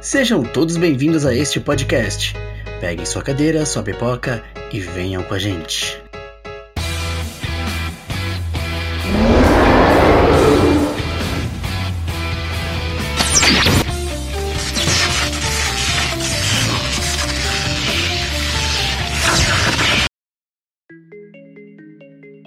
Sejam todos bem-vindos a este podcast. Peguem sua cadeira, sua pipoca e venham com a gente.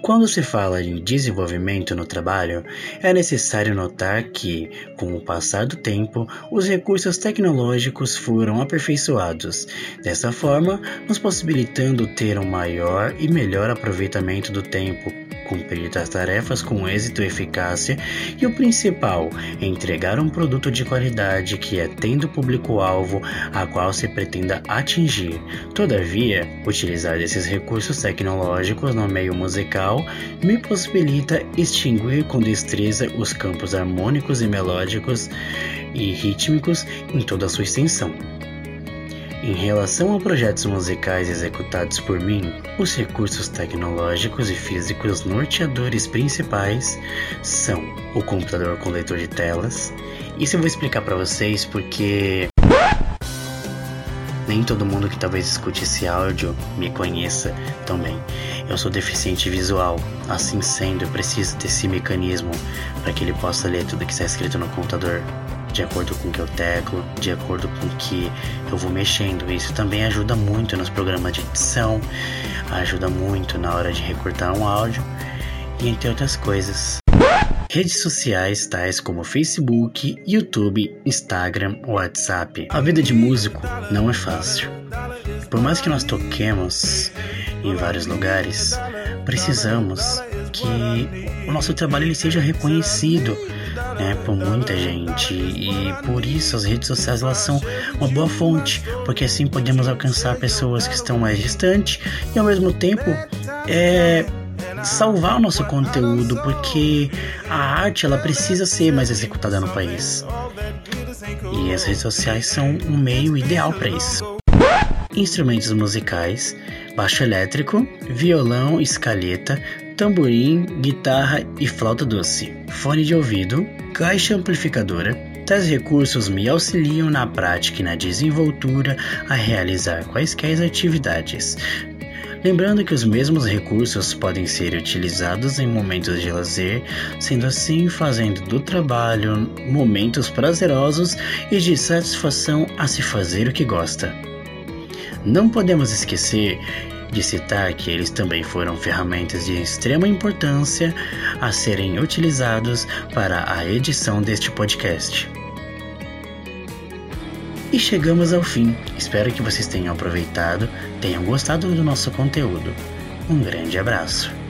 Quando se fala em desenvolvimento no trabalho, é necessário notar que, com o passar do tempo, os recursos tecnológicos foram aperfeiçoados, dessa forma, nos possibilitando ter um maior e melhor aproveitamento do tempo, cumprir as tarefas com êxito e eficácia e o principal, entregar um produto de qualidade que é tendo público-alvo a qual se pretenda atingir. Todavia, utilizar esses recursos tecnológicos no meio musical me possibilita extinguir com destreza os campos harmônicos e melódicos e rítmicos em toda a sua extensão. Em relação a projetos musicais executados por mim, os recursos tecnológicos e físicos norteadores principais são o computador com leitor de telas. Isso eu vou explicar para vocês porque nem todo mundo que talvez escute esse áudio me conheça também. Eu sou deficiente visual, assim sendo, eu preciso desse mecanismo para que ele possa ler tudo que está escrito no computador de acordo com o que eu teclo, de acordo com o que eu vou mexendo. Isso também ajuda muito nos programas de edição, ajuda muito na hora de recortar um áudio e entre outras coisas. Redes sociais tais como Facebook, YouTube, Instagram, WhatsApp. A vida de músico não é fácil. Por mais que nós toquemos em vários lugares, precisamos que o nosso trabalho ele seja reconhecido né, por muita gente e por isso as redes sociais elas são uma boa fonte, porque assim podemos alcançar pessoas que estão mais distantes e ao mesmo tempo é, salvar o nosso conteúdo, porque a arte ela precisa ser mais executada no país. E as redes sociais são um meio ideal para isso. Instrumentos musicais, baixo elétrico, violão, escaleta, tamborim, guitarra e flauta doce, fone de ouvido, caixa amplificadora. Tais recursos me auxiliam na prática e na desenvoltura a realizar quaisquer atividades. Lembrando que os mesmos recursos podem ser utilizados em momentos de lazer, sendo assim fazendo do trabalho momentos prazerosos e de satisfação a se fazer o que gosta. Não podemos esquecer de citar que eles também foram ferramentas de extrema importância a serem utilizados para a edição deste podcast. E chegamos ao fim. Espero que vocês tenham aproveitado, tenham gostado do nosso conteúdo. Um grande abraço.